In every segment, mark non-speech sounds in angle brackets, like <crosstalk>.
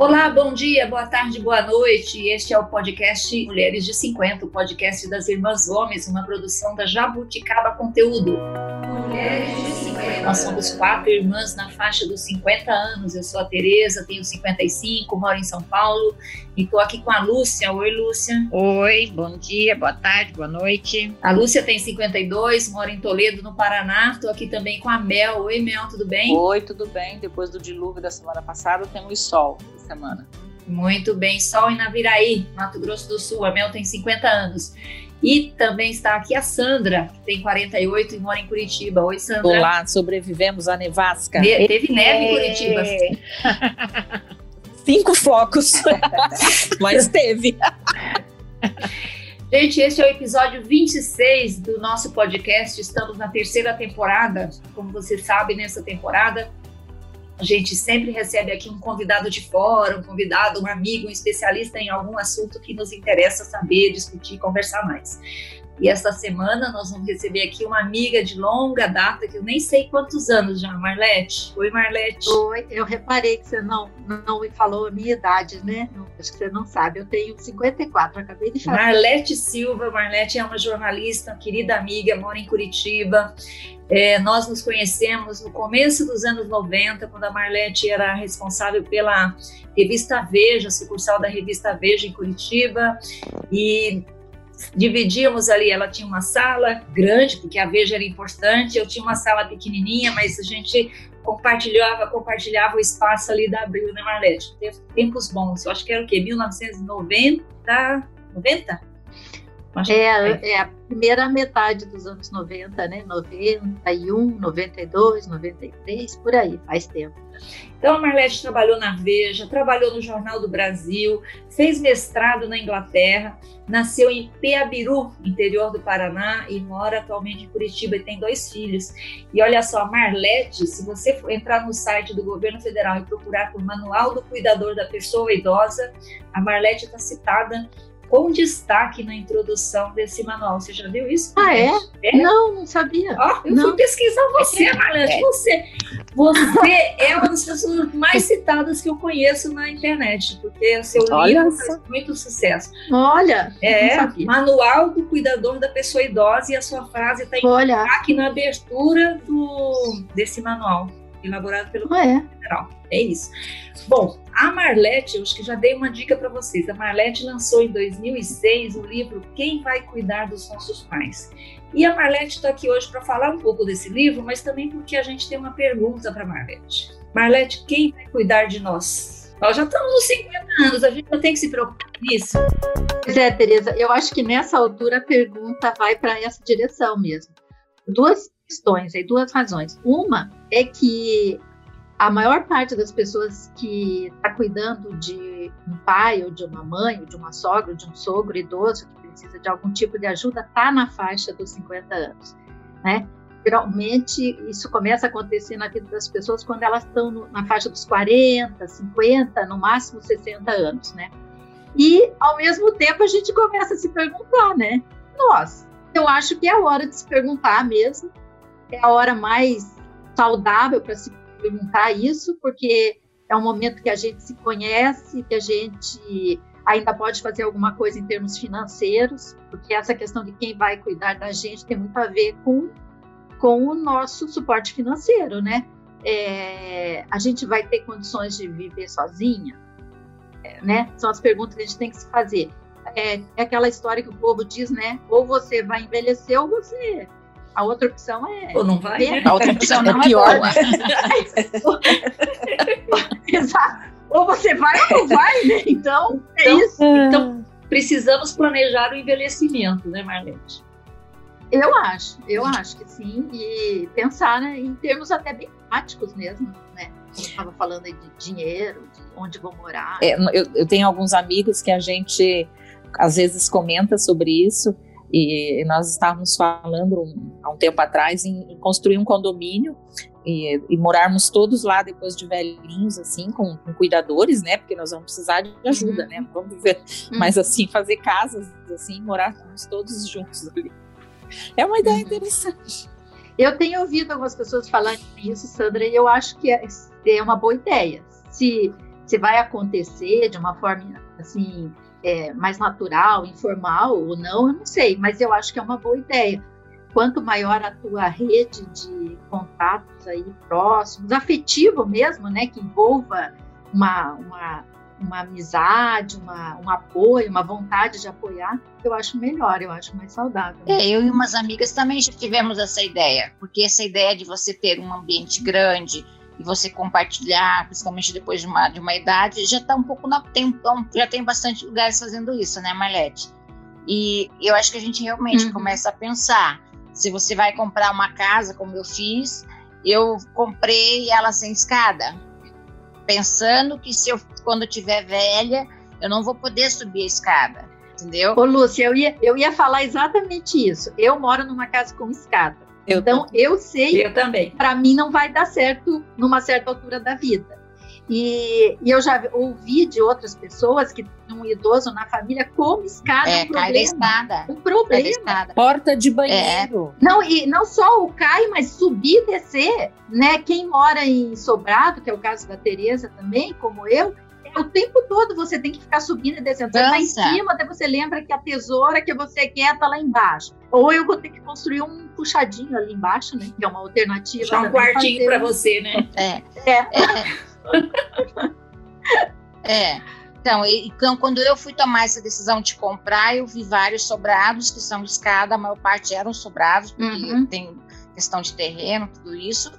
Olá, bom dia, boa tarde, boa noite. Este é o podcast Mulheres de 50, o podcast das Irmãs Gomes, uma produção da Jabuticaba Conteúdo. Mulheres de 50. Nós somos quatro irmãs na faixa dos 50 anos. Eu sou a Tereza, tenho 55, moro em São Paulo e estou aqui com a Lúcia. Oi, Lúcia. Oi, bom dia, boa tarde, boa noite. A Lúcia tem 52, mora em Toledo, no Paraná. Estou aqui também com a Mel. Oi, Mel, tudo bem? Oi, tudo bem. Depois do dilúvio da semana passada, temos sol semana. Muito bem, Sol em Naviraí, Mato Grosso do Sul. A Mel tem 50 anos. E também está aqui a Sandra, que tem 48 e mora em Curitiba. Oi, Sandra. Olá, sobrevivemos a nevasca. Ne teve neve em Curitiba. <laughs> Cinco focos, <laughs> mas teve. <laughs> Gente, esse é o episódio 26 do nosso podcast. Estamos na terceira temporada. Como você sabe, nessa temporada a gente sempre recebe aqui um convidado de fora, um convidado, um amigo, um especialista em algum assunto que nos interessa saber, discutir, conversar mais. E esta semana nós vamos receber aqui uma amiga de longa data, que eu nem sei quantos anos já, Marlete. Oi, Marlete. Oi, eu reparei que você não, não me falou a minha idade, né? Acho que você não sabe, eu tenho 54, acabei de falar. Marlete Silva, Marlete é uma jornalista, uma querida amiga, mora em Curitiba. É, nós nos conhecemos no começo dos anos 90, quando a Marlete era responsável pela revista Veja, sucursal da revista Veja em Curitiba, e dividíamos ali, ela tinha uma sala grande, porque a Veja era importante, eu tinha uma sala pequenininha, mas a gente compartilhava, compartilhava o espaço ali da Abril, né, Marlete? Tempos bons, eu acho que era o quê? 1990? 90? É, é a primeira metade dos anos 90, né? 91, 92, 93, por aí, faz tempo. Então, a Marlete trabalhou na Veja, trabalhou no Jornal do Brasil, fez mestrado na Inglaterra, nasceu em Peabiru, interior do Paraná, e mora atualmente em Curitiba e tem dois filhos. E olha só, Marlete, se você for entrar no site do governo federal e procurar por Manual do Cuidador da Pessoa Idosa, a Marlete está citada com destaque na introdução desse manual. Você já viu isso? Ah, é? é? Não, não sabia. Ó, eu não. fui pesquisar você, Marlete, é. você. Você é uma das pessoas mais citadas que eu conheço na internet, porque o seu Olha livro faz muito sucesso. Olha, é Manual do Cuidador da Pessoa Idosa e a sua frase está em destaque na abertura do, desse manual, elaborado pelo ah, é? Federal. É isso. Bom, a Marlete, eu acho que já dei uma dica para vocês. A Marlete lançou em 2006 o livro Quem Vai Cuidar dos Nossos Pais. E a Marlete está aqui hoje para falar um pouco desse livro, mas também porque a gente tem uma pergunta para Marlete. Marlete, quem vai cuidar de nós? Nós já estamos nos 50 anos, a gente não tem que se preocupar nisso. Pois é, Tereza, eu acho que nessa altura a pergunta vai para essa direção mesmo. Duas questões aí, duas razões. Uma é que a maior parte das pessoas que está cuidando de um pai ou de uma mãe, ou de uma sogra, ou de um sogro idoso que precisa de algum tipo de ajuda, está na faixa dos 50 anos, né? Geralmente isso começa a acontecer na vida das pessoas quando elas estão na faixa dos 40, 50, no máximo 60 anos, né? E ao mesmo tempo a gente começa a se perguntar, né? Nós, eu acho que é hora de se perguntar mesmo, é a hora mais saudável para se perguntar isso, porque é um momento que a gente se conhece, que a gente ainda pode fazer alguma coisa em termos financeiros, porque essa questão de quem vai cuidar da gente tem muito a ver com, com o nosso suporte financeiro, né? É, a gente vai ter condições de viver sozinha, é, né? São as perguntas que a gente tem que se fazer. É, é aquela história que o povo diz, né? Ou você vai envelhecer ou você a outra opção é. Ou não vai? Né? A outra opção <laughs> é, é pior. Né? <laughs> Exato. Ou você vai ou não vai, né? Então, é então, isso. Então, precisamos planejar o envelhecimento, né, Marlene? Eu acho, eu acho que sim. E pensar né, em termos até bem práticos mesmo, né? Como estava falando aí de dinheiro, de onde vou morar. É, eu, eu tenho alguns amigos que a gente às vezes comenta sobre isso e nós estávamos falando um, há um tempo atrás em, em construir um condomínio e, e, morarmos todos lá depois de velhinhos, assim, com, com, cuidadores, né? Porque nós vamos precisar de ajuda, né? Vamos viver, uhum. mas assim, fazer casas, assim, morarmos todos juntos ali. É uma ideia uhum. interessante. Eu tenho ouvido algumas pessoas falarem isso, Sandra, e eu acho que é, é uma boa ideia. Se Se vai acontecer de uma forma assim é, mais natural, informal ou não, eu não sei, mas eu acho que é uma boa ideia. Quanto maior a tua rede de contatos aí próximos, afetivo mesmo, né, que envolva uma, uma, uma amizade, uma, um apoio, uma vontade de apoiar, eu acho melhor, eu acho mais saudável. É, eu e umas amigas também já tivemos essa ideia, porque essa ideia de você ter um ambiente grande, e você compartilhar, principalmente depois de uma, de uma idade, já está um pouco na tem, já tem bastante lugares fazendo isso, né, Marlete? E eu acho que a gente realmente uhum. começa a pensar. Se você vai comprar uma casa, como eu fiz, eu comprei ela sem escada, pensando que se eu quando eu tiver velha, eu não vou poder subir a escada, entendeu? Ô, Lúcia, eu ia, eu ia falar exatamente isso. Eu moro numa casa com escada. Eu então, também. eu sei, eu também. Para mim não vai dar certo numa certa altura da vida. E, e, eu já ouvi de outras pessoas que um idoso na família como escada é, um problema. Cai escada. Um problema. Porta de banheiro. É. Não, e não só o cai, mas subir e descer, né? Quem mora em Sobrado, que é o caso da Tereza também, como eu, o tempo todo você tem que ficar subindo e descendo. Você tá em cima, até você lembra que a tesoura que você quer tá lá embaixo. Ou eu vou ter que construir um puxadinho ali embaixo, né? Que é uma alternativa. Só um quartinho para você, né? É. É. é. é. Então, então, quando eu fui tomar essa decisão de comprar, eu vi vários sobrados que são de escada, a maior parte eram sobrados, porque uhum. tem questão de terreno, tudo isso.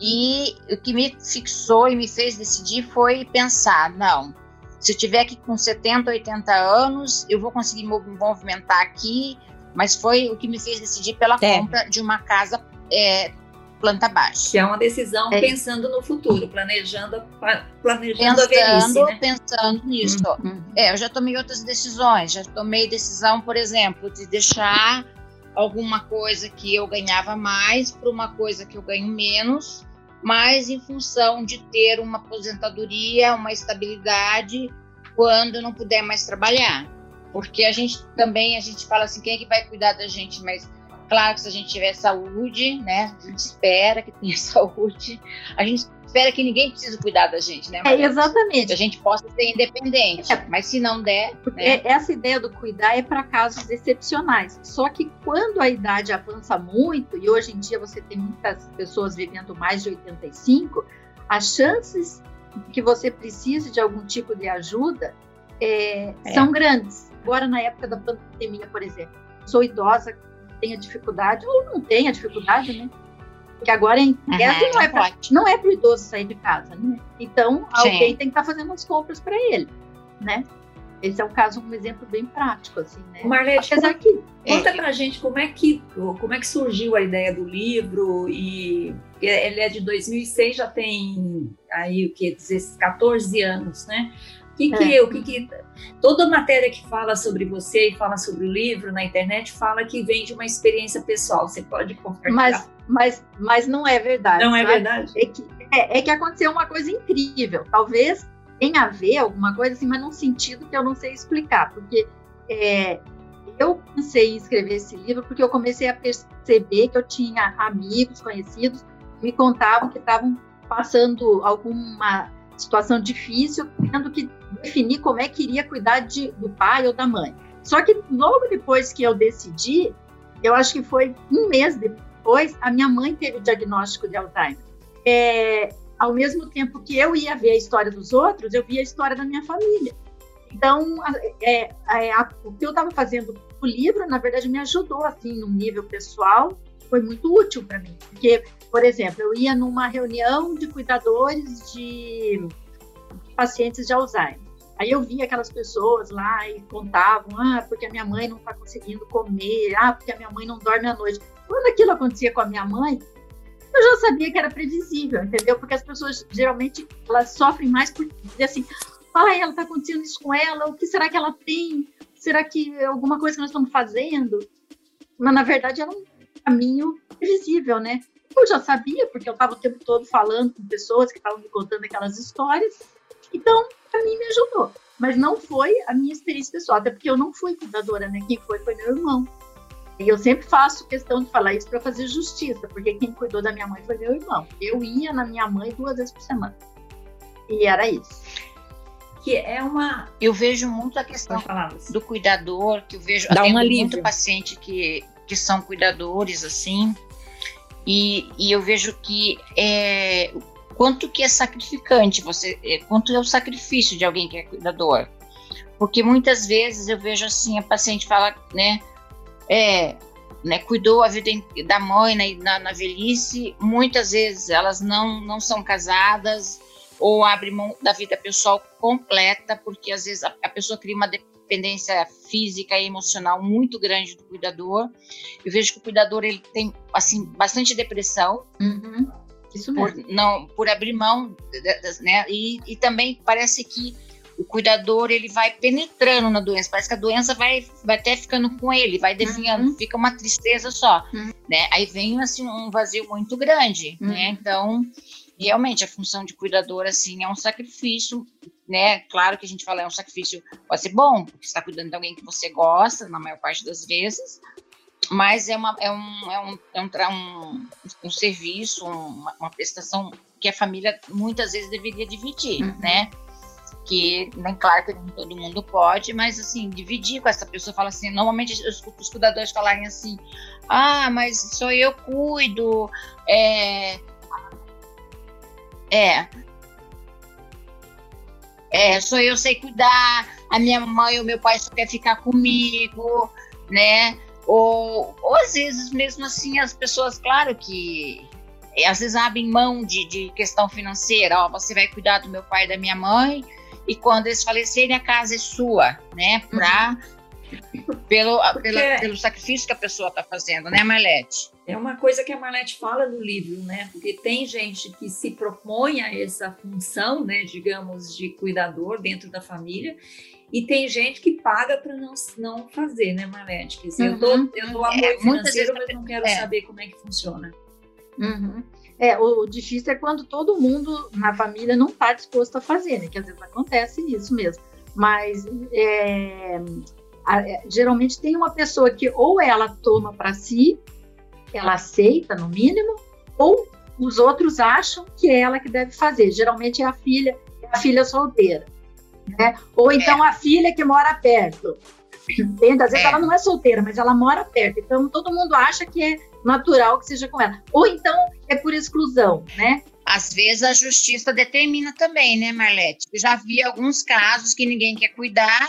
E o que me fixou e me fez decidir foi pensar: não, se eu tiver aqui com 70, 80 anos, eu vou conseguir me movimentar aqui. Mas foi o que me fez decidir pela é. compra de uma casa é, planta baixa. Que é uma decisão é. pensando no futuro, planejando, planejando pensando, a velhice, né? Pensando nisso. Uhum. É, eu já tomei outras decisões. Já tomei decisão, por exemplo, de deixar alguma coisa que eu ganhava mais para uma coisa que eu ganho menos mas em função de ter uma aposentadoria, uma estabilidade quando não puder mais trabalhar. Porque a gente também, a gente fala assim, quem é que vai cuidar da gente? Mas claro que se a gente tiver saúde, né? A gente espera que tenha <laughs> saúde. A gente espera que ninguém precise cuidar da gente, né? É, exatamente. Que a gente possa ser independente. É. Mas se não der. Né? Essa ideia do cuidar é para casos excepcionais. Só que quando a idade avança muito, e hoje em dia você tem muitas pessoas vivendo mais de 85, as chances que você precise de algum tipo de ajuda é, é. são grandes. Agora, na época da pandemia, por exemplo, sou idosa, tenho dificuldade, ou não tenha dificuldade, né? Porque agora em uhum, não, é pra, não é para o idoso sair de casa, né? Então, Sim. alguém tem que estar tá fazendo as compras para ele, né? Esse é um caso, um exemplo bem prático, assim, né? Marlete, Apesar que, conta é, pra gente como é, que, como é que surgiu a ideia do livro e ele é de 2006, já tem aí o que, 14 anos, né? Que que é. o que que toda matéria que fala sobre você e fala sobre o livro na internet fala que vem de uma experiência pessoal. Você pode compartilhar? Mas, mas, mas não é verdade. Não é verdade. É que, é, é que aconteceu uma coisa incrível. Talvez tenha a ver alguma coisa assim, mas num sentido que eu não sei explicar, porque é, eu pensei em escrever esse livro porque eu comecei a perceber que eu tinha amigos, conhecidos, que me contavam que estavam passando alguma situação difícil, tendo que definir como é que iria cuidar de, do pai ou da mãe. Só que logo depois que eu decidi, eu acho que foi um mês depois, a minha mãe teve o diagnóstico de Alzheimer. É, ao mesmo tempo que eu ia ver a história dos outros, eu via a história da minha família. Então, é, é, a, o que eu estava fazendo o livro, na verdade, me ajudou, assim, no nível pessoal, foi muito útil para mim. Porque, por exemplo, eu ia numa reunião de cuidadores de pacientes de Alzheimer. Aí eu via aquelas pessoas lá e contavam, ah, porque a minha mãe não está conseguindo comer, ah, porque a minha mãe não dorme à noite. Quando aquilo acontecia com a minha mãe, eu já sabia que era previsível, entendeu? Porque as pessoas geralmente elas sofrem mais por dizer assim, ah, ela está acontecendo isso com ela, o que será que ela tem? Será que é alguma coisa que nós estamos fazendo? Mas na verdade era um caminho previsível, né? Eu já sabia, porque eu estava o tempo todo falando com pessoas que estavam me contando aquelas histórias. Então, para mim, me ajudou. Mas não foi a minha experiência pessoal, até porque eu não fui cuidadora, né? Quem foi foi meu irmão. E eu sempre faço questão de falar isso para fazer justiça, porque quem cuidou da minha mãe foi meu irmão. Eu ia na minha mãe duas vezes por semana. E era isso. que é uma. Eu vejo muito a questão do cuidador, que eu vejo Dá um muito paciente que, que são cuidadores, assim, e, e eu vejo que é, quanto que é sacrificante você, é, quanto é o sacrifício de alguém que é cuidador. Porque muitas vezes eu vejo assim, a paciente fala, né, é, né, cuidou a vida da mãe na, na, na velhice, muitas vezes elas não, não são casadas ou abrem mão da vida pessoal completa, porque às vezes a, a pessoa cria uma dependência física e emocional muito grande do cuidador. Eu vejo que o cuidador ele tem assim bastante depressão Uhum. Isso por mesmo. não por abrir mão, né? E, e também parece que o cuidador ele vai penetrando na doença, parece que a doença vai, vai até ficando com ele, vai definhando, Uhum. fica uma tristeza só, Uhum. né? Aí vem assim um vazio muito grande, Uhum. né? Então, realmente a função de cuidador assim é um sacrifício, né? Claro que a gente fala é um sacrifício pode ser bom, porque você está cuidando de alguém que você gosta, na maior parte das vezes, mas é, uma, é, um, é, um, é um, um, um serviço, uma, uma prestação que a família muitas vezes deveria dividir, Uhum. né? Que, nem claro que todo mundo pode, mas assim, dividir com essa pessoa, fala assim, normalmente eu escuto os cuidadores falarem assim, ah, mas só eu cuido, é... É, é, só eu sei cuidar, a minha mãe ou meu pai só quer ficar comigo, né? Ou, ou às vezes, mesmo assim, as pessoas, claro que é, às vezes abrem mão de, de questão financeira, ó, você vai cuidar do meu pai e da minha mãe, e quando eles falecerem, a casa é sua, né? Pra, pelo, Porque- pelo, pelo sacrifício que a pessoa está fazendo, né, Marlete? É uma coisa que a Marlete fala no livro, né? Porque tem gente que se propõe a essa função, né, digamos, de cuidador dentro da família, e tem gente que paga para não, não fazer, né, Marlete? Quer dizer, eu, dou, Uhum. eu dou É, apoio muitas financeiro, mas não quero é. saber como é que funciona. Uhum. É, o difícil é quando todo mundo na família não está disposto a fazer, né? Que às vezes acontece isso mesmo. Mas é, é, geralmente tem uma pessoa que ou ela toma para si, ela aceita no mínimo, ou os outros acham que é ela que deve fazer. Geralmente é a filha, é a filha solteira, né? Ou então a filha que mora perto. Entende? Às vezes É. ela não é solteira, mas ela mora perto. Então todo mundo acha que é natural que seja com ela. Ou então é por exclusão, né? Às vezes a justiça determina também, né, Marlete? Eu já vi alguns casos que ninguém quer cuidar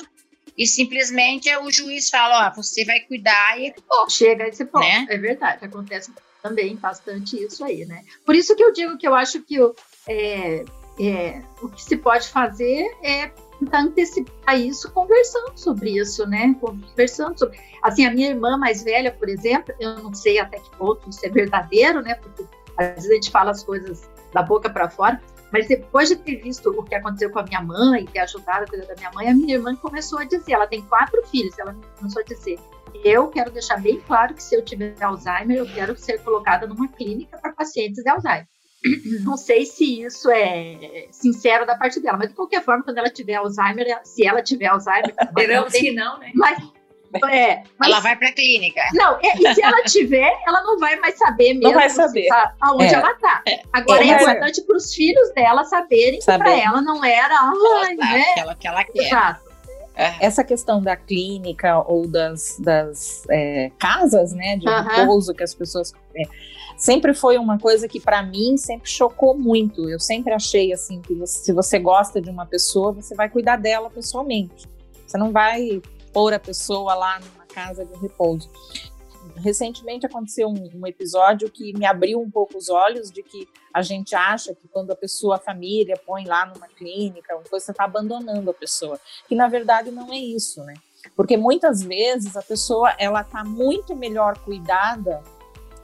e simplesmente o juiz fala, ó, você vai cuidar e acabou. Chega a esse ponto. Né? É verdade, acontece também bastante isso aí, né? Por isso que eu digo que eu acho que o, é, é, o que se pode fazer é tentar antecipar isso conversando sobre isso, né? Conversando sobre. Assim, a minha irmã mais velha, por exemplo, eu não sei até que ponto isso é verdadeiro, né? Porque às vezes a gente fala as coisas da boca para fora, mas depois de ter visto o que aconteceu com a minha mãe, ter ajudado a cuidar da minha mãe, a minha irmã começou a dizer, ela tem quatro filhos, ela começou a dizer, eu quero deixar bem claro que se eu tiver Alzheimer, eu quero ser colocada numa clínica para pacientes de Alzheimer. <clears throat> Não sei se isso é sincero da parte dela, mas de qualquer forma, quando ela tiver Alzheimer, se ela tiver Alzheimer, <laughs> Esperamos que não, né? mas, é, mas Ela vai para a clínica. não, é, e se ela tiver, ela não vai mais saber mesmo Não vai saber. sa- aonde É. ela tá. Agora É, é, importante para os filhos dela saberem que Saber. para ela não era, ai, Ela, né? que, ela, que ela quer. Exato. É. essa questão da clínica ou das, das é, casas, né, de Aham. repouso que as pessoas é, sempre foi uma coisa que para mim sempre chocou muito. Eu sempre achei assim que você- se você gosta de uma pessoa, você vai cuidar dela pessoalmente. Você não vai pôr a pessoa lá numa casa de repouso. Recentemente aconteceu um, um episódio que me abriu um pouco os olhos de que a gente acha que quando a pessoa, a família, põe lá numa clínica, uma coisa, você está abandonando a pessoa que na verdade não é isso, né? Porque muitas vezes a pessoa ela está muito melhor cuidada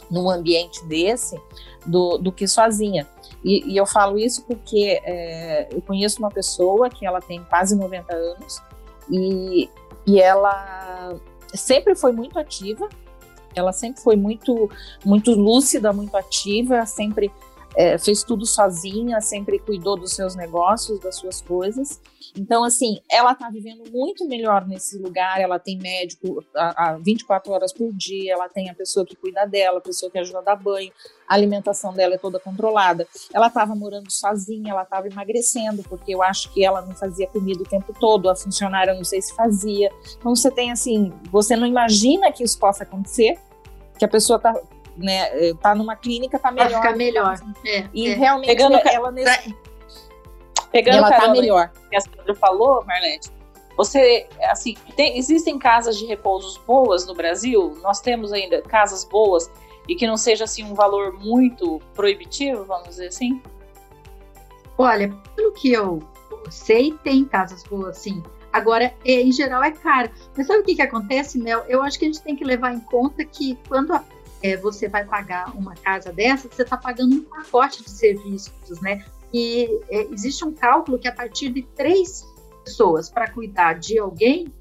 num ambiente desse do, do que sozinha. E, e eu falo isso porque é, eu conheço uma pessoa que ela tem quase 90 anos e, e ela sempre foi muito ativa, ela sempre foi muito, muito lúcida, muito ativa, sempre é, fez tudo sozinha, sempre cuidou dos seus negócios, das suas coisas. Então, assim, ela está vivendo muito melhor nesse lugar. Ela tem médico a, a 24 horas por dia, ela tem a pessoa que cuida dela, a pessoa que ajuda a dar banho, a alimentação dela é toda controlada. Ela estava morando sozinha, ela estava emagrecendo, porque eu acho que ela não fazia comida o tempo todo, a funcionária não sei se fazia. Então, você tem assim, você não imagina que isso possa acontecer, que a pessoa está né, tá numa clínica, tá melhor. Vai ficar melhor. É, e é. realmente Pegando- ela nesse, Pegando ela tá carona melhor. que a Sandra falou, Marlete, você, assim, tem- existem casas de repousos boas no Brasil? Nós temos ainda casas boas e que não seja, assim, um valor muito proibitivo, vamos dizer assim? Olha, pelo que eu sei, tem casas boas, sim. Agora, é, em geral, é caro. Mas sabe o que, que acontece, Mel? Eu acho que a gente tem que levar em conta que quando a- é, você vai pagar uma casa dessa, você está pagando um pacote de serviços, né? E é, existe um cálculo que a partir de três pessoas para cuidar de alguém,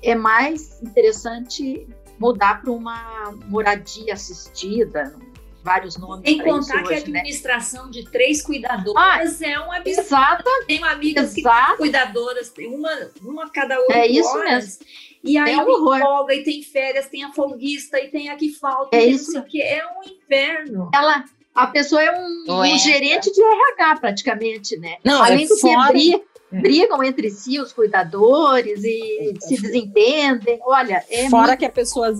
é mais interessante mudar para uma moradia assistida, vários nomes isso contar que a hoje, né? administração de três cuidadoras é um absurdo. Exato, Tenho amigas que exato. cuidadoras, tem uma, uma a cada oito É isso horas. E aí É um tem folga, e tem férias, tem a folguista, e tem a que falta, É e isso. quê. É um inferno. ela, a pessoa é um, um Doença. gerente de RH praticamente, né? Não, Além é do que fora- bri- brigam entre si os cuidadores e se desentendem. Olha, é Fora muito... que a pessoa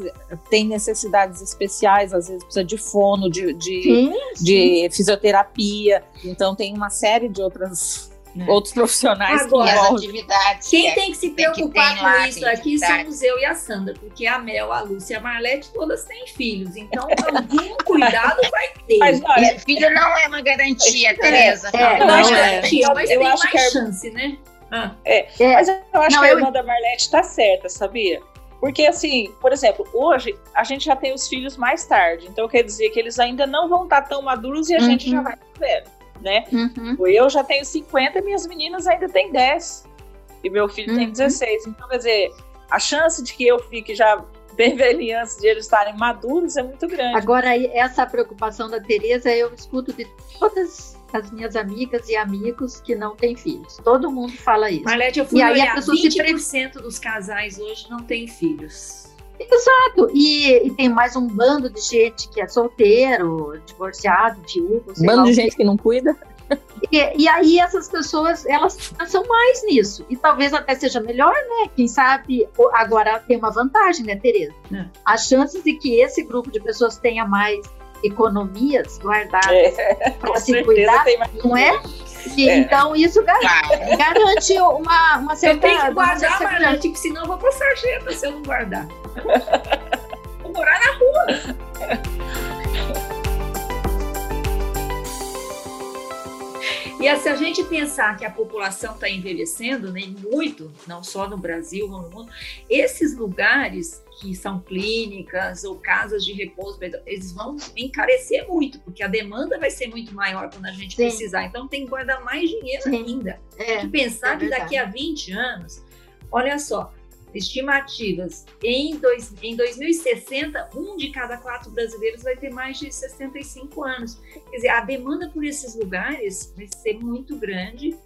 tem necessidades especiais, às vezes precisa de fono, de, de, Sim, de fisioterapia, então tem uma série de outras, É. outros profissionais Agora, que as envolvem. atividades. Quem que- tem que se que preocupar ter com lá, isso aqui somos eu e a Sandra, porque a Mel, a Lúcia e a Marlete todas têm filhos. Então, algum <laughs> cuidado vai ter. Mas, olha, É, filho não é uma garantia, Tereza. é, não, não, é é. garantia, mas Eu tem acho mais que a- chance, né? Ah, é, Mas eu acho Não, que a eu- irmã da Marlete tá certa, sabia? Porque, assim, por exemplo, hoje a gente já tem os filhos mais tarde. Então, quer dizer que eles ainda não vão estar tão maduros e a gente Uhum. já vai vendo, né? uhum, Eu já tenho 50 e minhas meninas ainda têm 10. E meu filho tem Uhum. 16. Então, quer dizer, a chance de que eu fique já <laughs> bem velhinha antes de eles estarem maduros é muito grande. Agora, essa preocupação da Tereza, eu escuto de todas as minhas amigas e amigos que não têm filhos. Todo mundo fala isso. Marlete, eu fui E aí a pessoa se 20% dos casais hoje não têm filhos. Exato. E, e tem mais um bando de gente que é solteiro, divorciado, viúvo, Bando de gente que não cuida. E, e aí essas pessoas, elas pensam mais nisso. E talvez até seja melhor, né? Quem sabe, agora tem uma vantagem, né, Tereza? É. As chances de que esse grupo de pessoas tenha mais economias guardadas É, para se cuidar, tem mais. não é? E, É. Então isso gar- Claro. garante uma, uma certa... tem que uma guardar, certa- Marlete, que senão eu vou pra sarjeta se eu não guardar. Vou morar na rua. E se a gente pensar que a população está envelhecendo, né, muito, não só no Brasil, no mundo, esses lugares que são clínicas ou casas de repouso, eles vão encarecer muito, porque a demanda vai ser muito maior quando a gente Sim. precisar. Então tem que guardar mais dinheiro Sim. ainda. É, E pensar é que daqui a 20 anos, olha só, estimativas, em, dois, em 2060, um de cada quatro brasileiros vai ter mais de 65 anos. Quer dizer, a demanda por esses lugares vai ser muito grande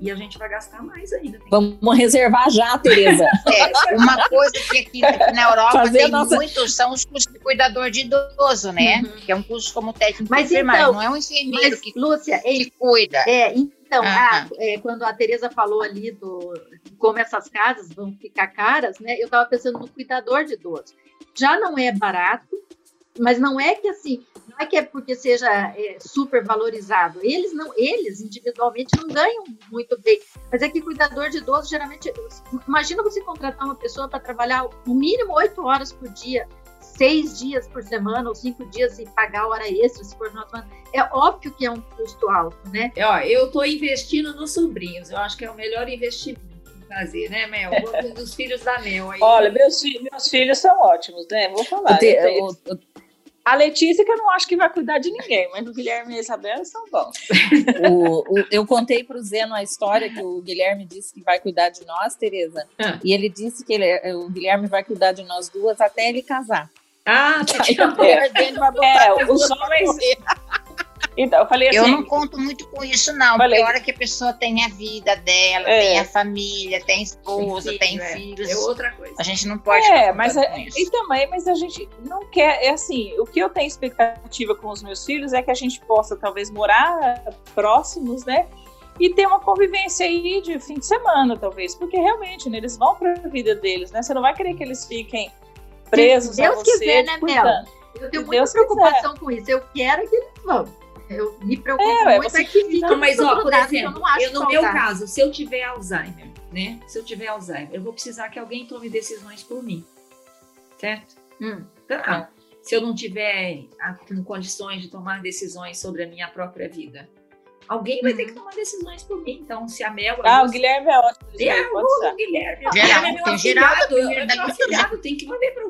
e a gente vai gastar mais ainda. Vamos reservar já, Tereza. <laughs> É, uma coisa que aqui, aqui na Europa Fazer a tem nossa- muito são os cursos de cuidador de idoso, né? Uhum. Que é um curso como técnico Mas de enfermagem, então, não é um enfermeiro Mas, que, Lúcia, que cuida. É, então, Ah, ah, é, quando a Tereza falou ali do de como essas casas vão ficar caras, né? Eu estava pensando no cuidador de idoso. Já não é barato, mas não é que assim, não é que é porque seja é, super valorizado. Eles não, eles individualmente não ganham muito bem. Mas é que cuidador de idoso geralmente, imagina você contratar uma pessoa para trabalhar no mínimo oito horas por dia. Seis dias por semana ou cinco dias e pagar hora extra se for no semana. É óbvio que é um custo alto, né? É, Ó, eu estou investindo nos sobrinhos. Eu acho que é o melhor investimento fazer, né, Mel? <laughs> Dos filhos da Mel aí. Olha, meus, meus filhos são ótimos, né? Vou falar. Te- Eu tenho- o- o- A Letícia, que eu não acho que vai cuidar de ninguém, mas o Guilherme e a Isabela são bons. <laughs> o- o- eu contei para o Zeno a história que o Guilherme disse que vai cuidar de nós, Tereza. Ah. E ele disse que ele- o Guilherme vai cuidar de nós duas até ele casar. Ah, tá. É, as os homens-. Então, eu falei assim. Eu não conto muito com isso, não. Falei, porque a hora que a pessoa tem a vida dela, é. tem a família, tem esposa, tem, filho, tem é. filhos. É outra coisa. A gente não pode. É, mas é, e também, mas a gente não quer. É assim, o que eu tenho expectativa com os meus filhos é que a gente possa talvez morar próximos, né? E ter uma convivência aí de fim de semana, talvez, porque realmente né, eles vão para a vida deles, né? Você não vai querer que eles fiquem presos Se Deus a você. quiser, né, Mel? Eu tenho muita Deus preocupação quiser. com isso. Eu quero que eles vão. Eu me preocupo é, muito é que fica Mas, ó, por exemplo, eu, eu no meu caso, se eu tiver Alzheimer, né? Se eu tiver Alzheimer, eu vou precisar que alguém tome decisões por mim. Certo? Hum. Então, ah, se eu não tiver com condições de tomar decisões sobre a minha própria vida, alguém vai ter que uhum. tomar decisões por mim. Então, se a Mel. Ah, o Guilherme é ótimo. É, o Guilherme. O Guilherme é meu afilhado. É meu afilhado, tem que valer para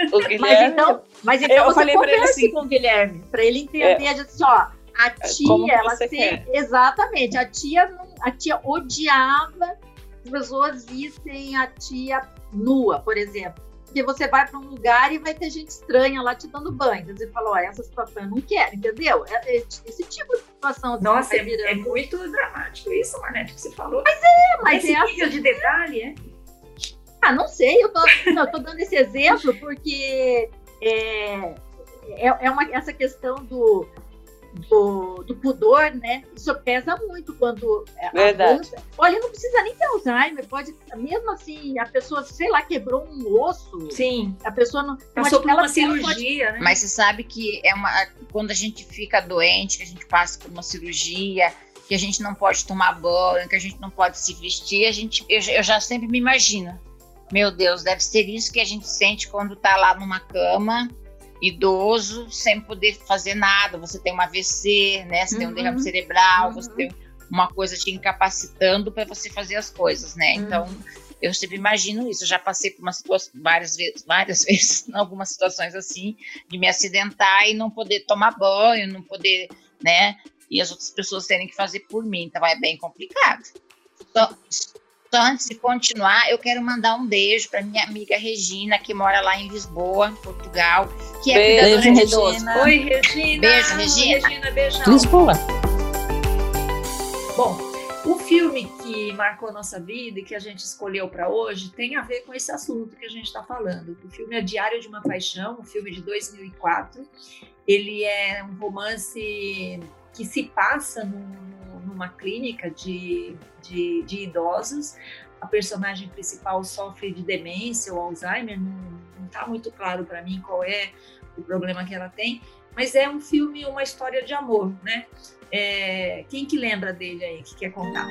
alguma <laughs> coisa. Mas então, mas então eu você falei converse assim, com o Guilherme, para ele entender, é, só, a é, tia, ela se, exatamente, a tia, a tia odiava as pessoas vissem a tia nua, por exemplo. Porque você vai para um lugar e vai ter gente estranha lá te dando banho. Então você fala, ó, essa situação eu não quero, entendeu? É, é esse tipo de situação. Nossa, é, é, muito dramático isso, Marnete, que você falou. Mas é, mas Esse é nível assim. de detalhe, é? Ah, não sei, eu tô, não, eu tô dando esse exemplo porque é, é, é uma, essa questão do, do, do, pudor, né? Isso pesa muito quando Verdade. avança. Olha, não precisa nem ter Alzheimer, pode, mesmo assim, a pessoa, sei lá, quebrou um osso. Sim. A pessoa não. Passou por uma cirurgia, pode... né? Mas você sabe que é uma. Quando a gente fica doente, que a gente passa por uma cirurgia, que a gente não pode tomar banho, que a gente não pode se vestir, a gente, eu, eu já sempre me imagino meu Deus, deve ser isso que a gente sente quando tá lá numa cama, idoso, sem poder fazer nada. Você tem uma AVC, né? Você uhum. tem um derrame uhum. cerebral, uhum. você tem uma coisa te incapacitando para você fazer as coisas, né? Uhum. Então, eu sempre imagino isso. Eu já passei por uma situação várias vezes, várias <laughs> vezes, em algumas situações assim, de me acidentar e não poder tomar banho, não poder, né? E as outras pessoas terem que fazer por mim. Então é bem complicado. Então, antes de continuar, eu quero mandar um beijo para minha amiga Regina, que mora lá em Lisboa, Portugal, que é beijo, Regina. Oi, Regina. Beijo, Regina. Regina, beijão. Lisboa. Bom, o filme que marcou a nossa vida e que a gente escolheu para hoje tem a ver com esse assunto que a gente está falando. O filme é Diário de uma Paixão, um filme de 2004. Ele é um romance que se passa num, numa clínica de, de, de, idosos. A personagem principal sofre de demência ou Alzheimer, não está muito claro para mim qual é o problema que ela tem, mas é um filme, uma história de amor, né? É, quem que lembra dele aí, que quer contar?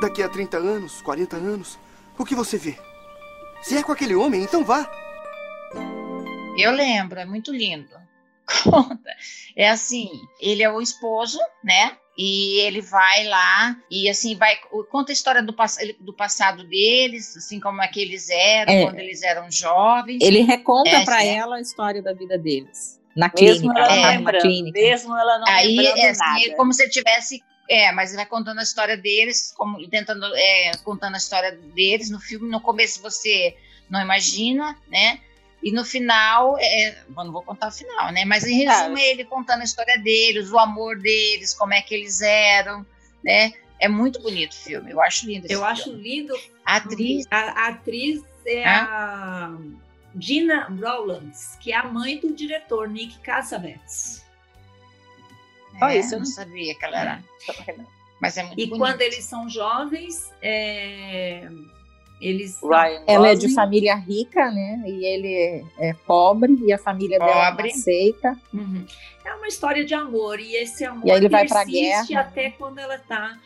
Daqui a 30 anos, 40 anos, o que você vê? Se é com aquele homem, então vá. Eu lembro, é muito lindo <laughs> conta. É assim, ele é o esposo, né? E ele vai lá e assim vai conta a história do, do passado deles, assim como é que eles eram é. quando eles eram jovens. Ele reconta é, para é. ela a história da vida deles na mesmo clínica. Ela é, na clínica. Mesmo ela não Aí é assim, é como se ele tivesse é, mas ele vai contando a história deles, como tentando é, contando a história deles no filme. No começo você não imagina, né? E no final, é, não vou contar o final, né? Mas em resumo, é ele contando a história deles, o amor deles, como é que eles eram, né? É muito bonito o filme, eu acho lindo. eu filme. acho lindo. A atriz. A, a atriz é Hã? a Gina Rowlands, que é a mãe do diretor Nick Cassavetes. É, isso eu não sabia que ela era. Mas é muito E bonito. quando eles são jovens, é, eles Ryan ela é de família rica, né? E ele é pobre e a família pobre. dela não aceita. Uhum. É uma história de amor e esse amor e ele vai guerra até quando ela está,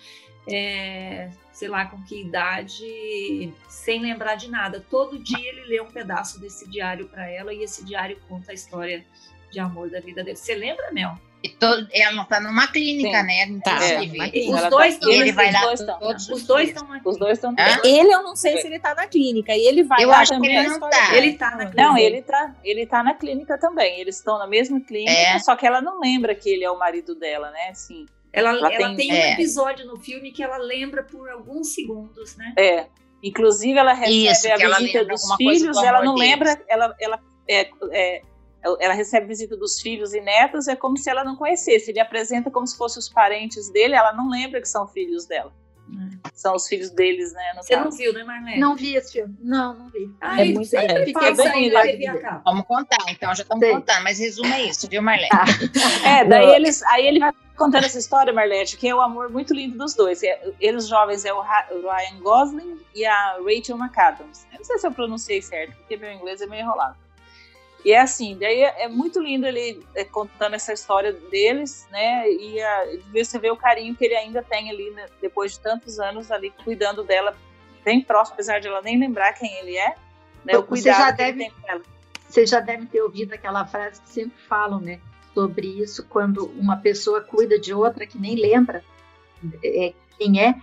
é, sei lá, com que idade, sem lembrar de nada. Todo dia ele lê um pedaço desse diário para ela e esse diário conta a história de amor da vida dele. Você lembra, Mel? Todo, ela está numa clínica, Sim. né? Tá. É, os tá dois estão ele vai lá dois todos, os dois estão Os dois estão Ele eu não sei se ele está na clínica e ele vai eu lá acho também. Que ele não tá. Ele tá na clínica. Não, ele tá, ele tá na clínica também. Eles estão na mesma clínica, é. só que ela não lembra que ele é o marido dela, né? Assim. Ela, ela, ela tem, tem é. um episódio no filme que ela lembra por alguns segundos, né? É. Inclusive ela recebe Isso, a visita dos filhos, ela não deles. lembra, ela, ela é, é ela recebe visita dos filhos e netos, é como se ela não conhecesse. Ele apresenta como se fossem os parentes dele, ela não lembra que são filhos dela. Hum. São os filhos deles, né? Você caso. não viu, né, Marlene? Não vi esse filme. Não, não vi. Ah, é muito é, fiquei bem Vamos contar, então já estamos contando, mas resumo é isso, viu, Marlene? Ah. é, daí eles, aí ele vai contando essa história, Marlete, que é o amor muito lindo dos dois. É, eles jovens é o Ryan Gosling e a Rachel McAdams. Eu não sei se eu pronunciei certo, porque meu inglês é meio enrolado. E é assim, daí é, é muito lindo ele é, contando essa história deles, né? E a, você vê o carinho que ele ainda tem ali, né, depois de tantos anos ali, cuidando dela bem próximo, apesar de ela nem lembrar quem ele é. Né, o você já deve, Você já deve ter ouvido aquela frase que sempre falam, né? Sobre isso, quando uma pessoa cuida de outra que nem lembra é, quem é,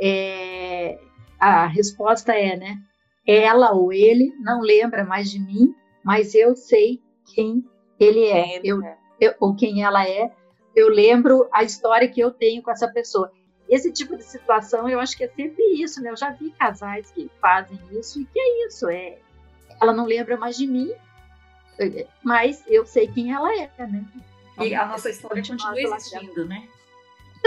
é, a resposta é, né? Ela ou ele não lembra mais de mim, mas eu sei quem ele é, eu, é. eu, ou quem ela é. Eu lembro a história que eu tenho com essa pessoa. Esse tipo de situação, eu acho que é sempre isso, né? Eu já vi casais que fazem isso e que é isso, é. Ela não lembra mais de mim, mas eu sei quem ela é, né? E a nossa história continua existindo, né?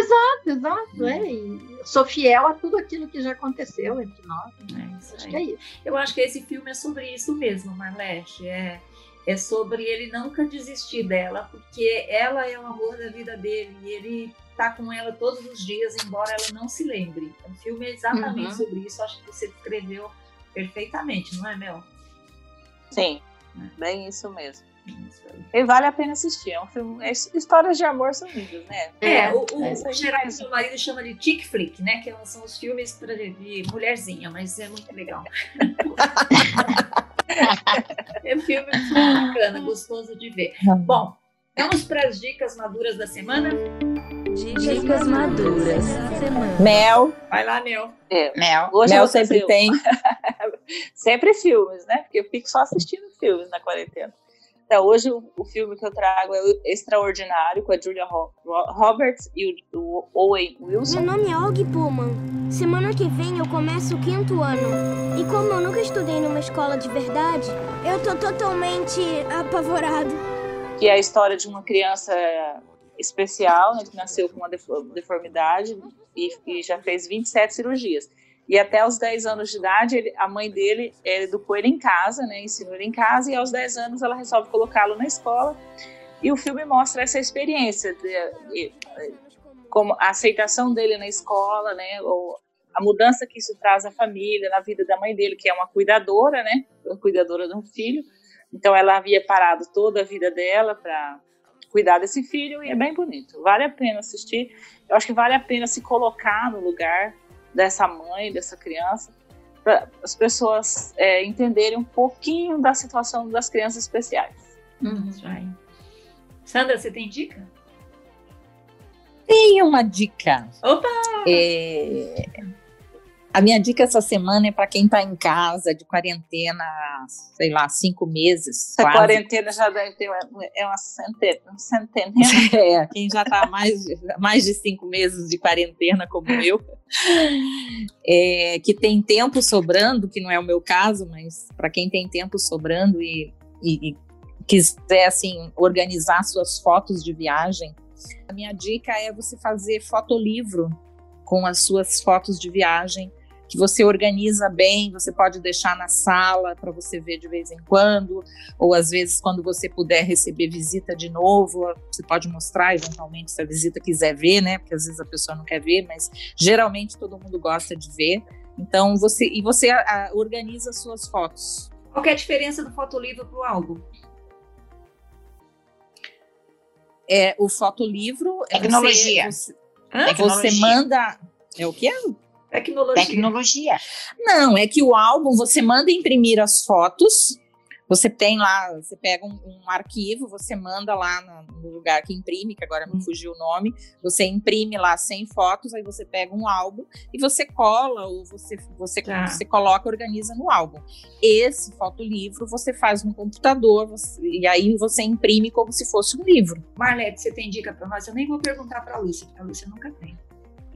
Exato, exato. É. E sou fiel a tudo aquilo que já aconteceu entre nós. Né? É isso acho que é isso. Eu acho que esse filme é sobre isso mesmo, Marlete. É, é sobre ele nunca desistir dela, porque ela é o amor da vida dele e ele tá com ela todos os dias, embora ela não se lembre. O filme é exatamente uhum. sobre isso. Acho que você descreveu perfeitamente, não é, Mel? Sim, é. bem isso mesmo. E vale a pena assistir. É um filme. É, histórias de amor são lindas, né? É, é o, o, é o Geraldo, meu marido, chama de chick flick, né? Que são os filmes pra, de mulherzinha, mas é muito legal. <laughs> é um filme muito bacana, gostoso de ver. Bom, vamos para as dicas maduras da semana. Dicas maduras da semana. Mel. Vai lá, Mel. É. Mel. Hoje Mel sempre tem. <laughs> sempre filmes, né? Porque eu fico só assistindo filmes na quarentena. Então, hoje o, filme que eu trago é Extraordinário, com a Julia Ro Roberts e o, o, Owen Wilson. Meu nome é Og Pullman. Semana que vem eu começo o quinto ano. E como eu nunca estudei numa escola de verdade, eu tô totalmente apavorado. Que é a história de uma criança especial, né, que nasceu com uma deformidade e, e já fez 27 cirurgias. E até os 10 anos de idade, ele, a mãe dele educou ele em casa, né, ensinou ele em casa, e aos 10 anos ela resolve colocá-lo na escola. E o filme mostra essa experiência, de, de, como a aceitação dele na escola, né, ou a mudança que isso traz à família, na vida da mãe dele, que é uma cuidadora, né, uma cuidadora de um filho. Então ela havia parado toda a vida dela para cuidar desse filho e é bem bonito. Vale a pena assistir. Eu acho que vale a pena se colocar no lugar dessa mãe, dessa criança, para as pessoas é, entenderem um pouquinho da situação das crianças especiais. Uhum. Sandra, você tem dica? Tem uma dica. Opa! É, a minha dica essa semana é para quem está em casa de quarentena, sei lá, cinco meses. A quarentena já deve ter é uma centena. centena. <laughs> É, quem já está mais, mais de cinco meses de quarentena, como eu, é, que tem tempo sobrando, que não é o meu caso, mas para quem tem tempo sobrando e, e, e quiser assim organizar suas fotos de viagem, a minha dica é você fazer fotolivro com as suas fotos de viagem que você organiza bem, você pode deixar na sala para você ver de vez em quando, ou às vezes quando você puder receber visita de novo, você pode mostrar eventualmente se a visita quiser ver, né? Porque às vezes a pessoa não quer ver, mas geralmente todo mundo gosta de ver. Então você e você a, a, organiza suas fotos. Qual é a diferença do fotolivro para o álbum? É, o fotolivro é tecnologia. Você, você, você manda é o que é? Tecnologia. Tecnologia. Não, é que o álbum você manda imprimir as fotos. Você tem lá, você pega um, um arquivo, você manda lá no, no, lugar que imprime, que agora me hum. fugiu o nome, você imprime lá 100 fotos, aí você pega um álbum e você cola ou você, você, tá. você coloca organiza no álbum. Esse fotolivro você faz no computador você, e aí você imprime como se fosse um livro. Marlete, você tem dica para nós? Eu nem vou perguntar para a Lúcia, porque a Lúcia nunca tem.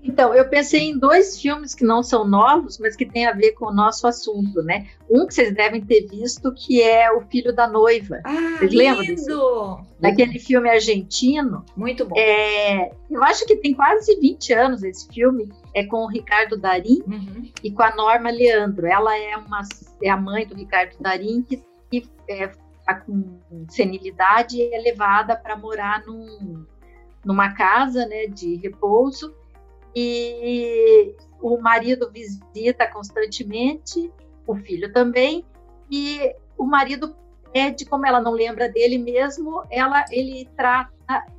Então, eu pensei em dois filmes que não são novos, mas que têm a ver com o nosso assunto, né? Um que vocês devem ter visto, que é O Filho da Noiva. Ah, Vocês lembram desse? lindo! Daquele filme argentino. Muito bom. É, eu acho que tem quase 20 anos esse filme. É com o Ricardo Darim Uhum. e com a Norma Leandro. Ela é, uma, é a mãe do Ricardo Darim, que, que é, tá com senilidade e é levada para morar num, numa casa né, de repouso. E o marido visita constantemente, o filho também, e o marido pede, como ela não lembra dele mesmo, ela, ele trata,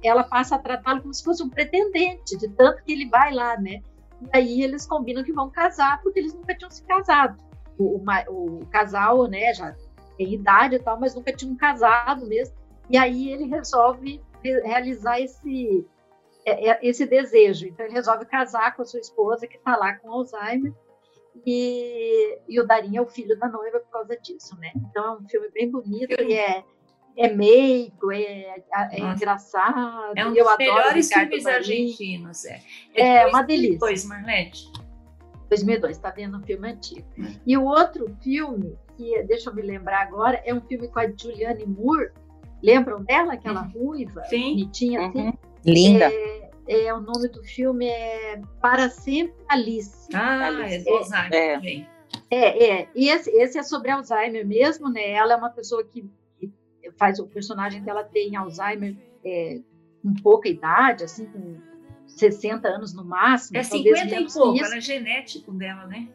ela passa a tratá-lo como se fosse um pretendente, de tanto que ele vai lá, né? E aí eles combinam que vão casar, porque eles nunca tinham se casado. O, o o casal, né, já tem idade e tal, mas nunca tinham casado mesmo. E aí ele resolve re- realizar esse, esse desejo. Então ele resolve casar com a sua esposa, que está lá com Alzheimer. E, e o Darim é o filho da noiva por causa disso, né? Então é um filme bem bonito e é, é meigo, é, é engraçado. É um eu dos adoro melhores Ricardo filmes Darín. argentinos. É, É, de uma delícia. 2002, Marlete. 2002, está vendo um filme antigo. Hum. E o outro filme, que deixa eu me lembrar agora, é um filme com a Julianne Moore. Lembram dela, aquela ruiva, Uhum. Sim. bonitinha assim? Uhum. Linda. É, é, o nome do filme é Para Sempre Alice. Ah, é Alice. do Alzheimer É. também. É, é. E esse, esse é sobre Alzheimer mesmo, né? Ela é uma pessoa que, faz o personagem dela tem Alzheimer é, com pouca idade, assim, com 60 anos no máximo. É talvez 50 e pouco, ela é genético dela, né?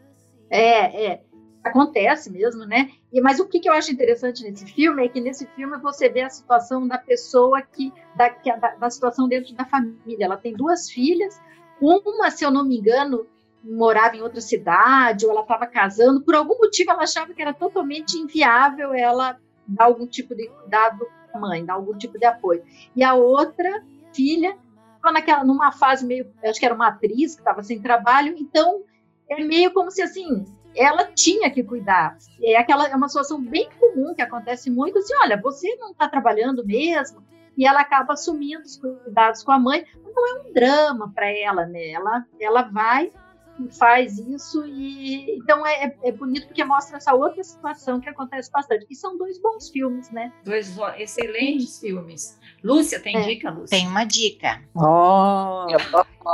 É, é. Acontece mesmo, né? E, mas o que, que eu acho interessante nesse filme é que nesse filme você vê a situação da pessoa que da, que- da, da situação dentro da família. Ela tem duas filhas, uma, se eu não me engano, morava em outra cidade, ou ela estava casando. Por algum motivo ela achava que era totalmente inviável ela dar algum tipo de cuidado à mãe, dar algum tipo de apoio. E a outra filha estava naquela numa fase meio, acho que era uma atriz que estava sem trabalho, então é meio como se assim ela tinha que cuidar. É aquela é uma situação bem comum que acontece muito assim, olha, você não está trabalhando mesmo, e ela acaba assumindo os cuidados com a mãe. Não é um drama para ela, né? Ela ela vai e faz isso e então é, é- é bonito porque mostra essa outra situação que acontece bastante. E são dois bons filmes, né? Dois ó, excelentes filmes. Lúcia, tem É. dica, Lúcia? Tem uma dica. Oh,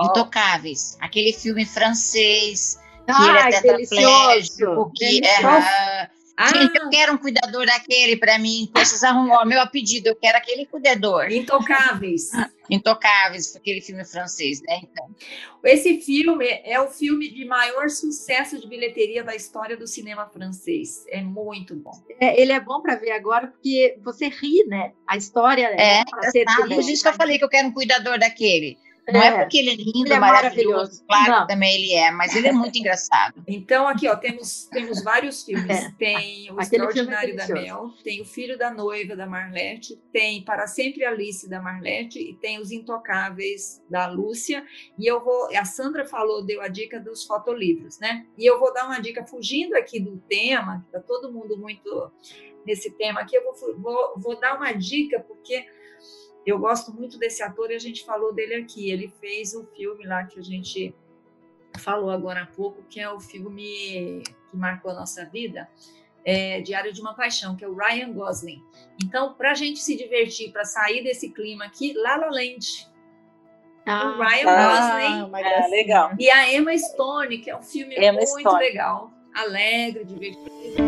Intocáveis. Aquele filme francês Ai, ele é delicioso! tetraplégico, que é, Ah, Gente, eu quero um cuidador daquele para mim. Vocês arrumou meu pedido, eu quero aquele cuidador. Intocáveis. <laughs> Intocáveis, aquele filme francês, né? Então, Esse filme é o filme de maior sucesso de bilheteria da história do cinema francês. É muito bom. É, ele é bom para ver agora porque você ri, né? A história É, para ser sabe? Por isso que eu falei que eu quero um cuidador daquele. Não é, porque ele é lindo, Ele é maravilhoso. maravilhoso. Claro que também ele é, mas ele é muito engraçado. <laughs> Então, aqui, ó, temos, temos vários filmes. É. Tem O Aquele é Extraordinário da. Mel, tem O Filho da Noiva da Marlete, tem Para Sempre Alice da Marlete e tem Os Intocáveis da Lúcia. E eu vou, a Sandra falou, deu a dica dos fotolivros, né? E eu vou dar uma dica, fugindo aqui do tema, que tá todo mundo muito nesse tema aqui, eu vou, vou, vou dar uma dica, porque eu gosto muito desse ator e a gente falou dele aqui. Ele fez um filme lá que a gente falou agora há pouco, que é o filme que marcou a nossa vida, é Diário de uma Paixão, que é o Ryan Gosling. Então, para a gente se divertir, para sair desse clima aqui, La La Land. o Ah, Ryan Ah, Gosling É, legal. e a Emma Stone, que é um filme Emma muito Stone. legal, alegre, divertido.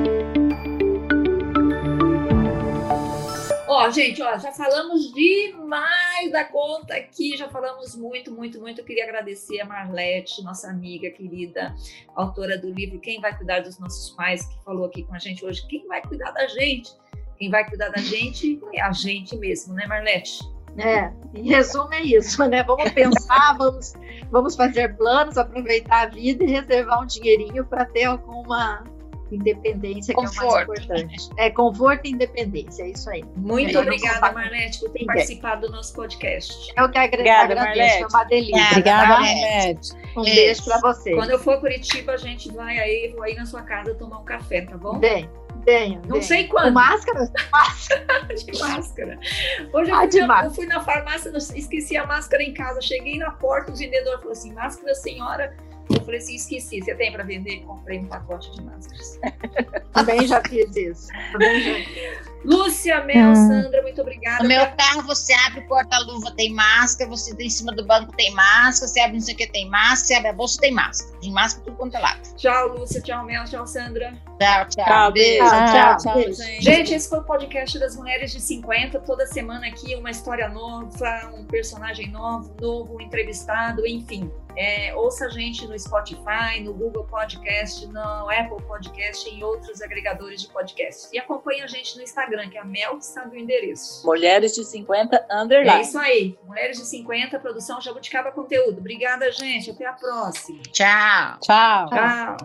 Ó, gente, ó, já falamos demais da conta aqui, já falamos muito, muito, muito. Eu queria agradecer a Marlete, nossa amiga querida, autora do livro Quem Vai Cuidar dos Nossos Pais, que falou aqui com a gente hoje. Quem vai cuidar da gente? Quem vai cuidar da gente é a gente mesmo, né, Marlete? É, em resumo é isso, né? Vamos pensar, <laughs> vamos, vamos fazer planos, aproveitar a vida e reservar um dinheirinho para ter alguma independência, que é o Conforto. mais importante. É, conforto e independência, é isso aí. Muito É, obrigada, Marlete, por ter ninguém. participado do nosso podcast. Eu que agra- Obrigada, agradeço, Marlete. é uma delícia. Obrigada, Marlete. Marlete. Um Beijo. beijo para vocês. Quando eu for a Curitiba, a gente vai aí, vou aí na sua casa tomar um café, tá bom? Bem, Tenho. Não sei Com quando. máscara? Máscara. <laughs> de máscara. Hoje eu Ah, fui, eu fui na farmácia, esqueci a máscara em casa. Cheguei na porta, o vendedor falou assim: máscara, senhora. Falei assim: esqueci. Você tem para vender? Comprei um pacote de máscaras. <laughs> Também já fiz isso. Também já fiz. Lúcia, Mel, Hum. Sandra, muito obrigada. No meu carro, você abre o porta-luva, tem máscara, você tem em cima do banco, tem máscara, você abre não sei o que, tem máscara, você abre a bolsa, tem máscara. Tem máscara por tudo quanto é lado. Tchau, Lúcia. Tchau, Mel. Tchau, Sandra. Tchau, tchau. Tchau, Beijo. Tchau, Tchau, tchau. gente. Gente, esse foi o podcast das Mulheres de 50. Toda semana aqui uma história nova, um personagem novo, novo, um entrevistado, enfim. É, ouça a gente no Spotify, no Google Podcast, no Apple Podcast e em outros agregadores de podcast. E acompanhe a gente no Instagram, que é a Mel que sabe o endereço. Mulheres de 50 É underline. isso aí. Mulheres de 50, produção Jabuticaba Conteúdo. Obrigada, gente. Até a próxima. Tchau. Tchau. Tchau.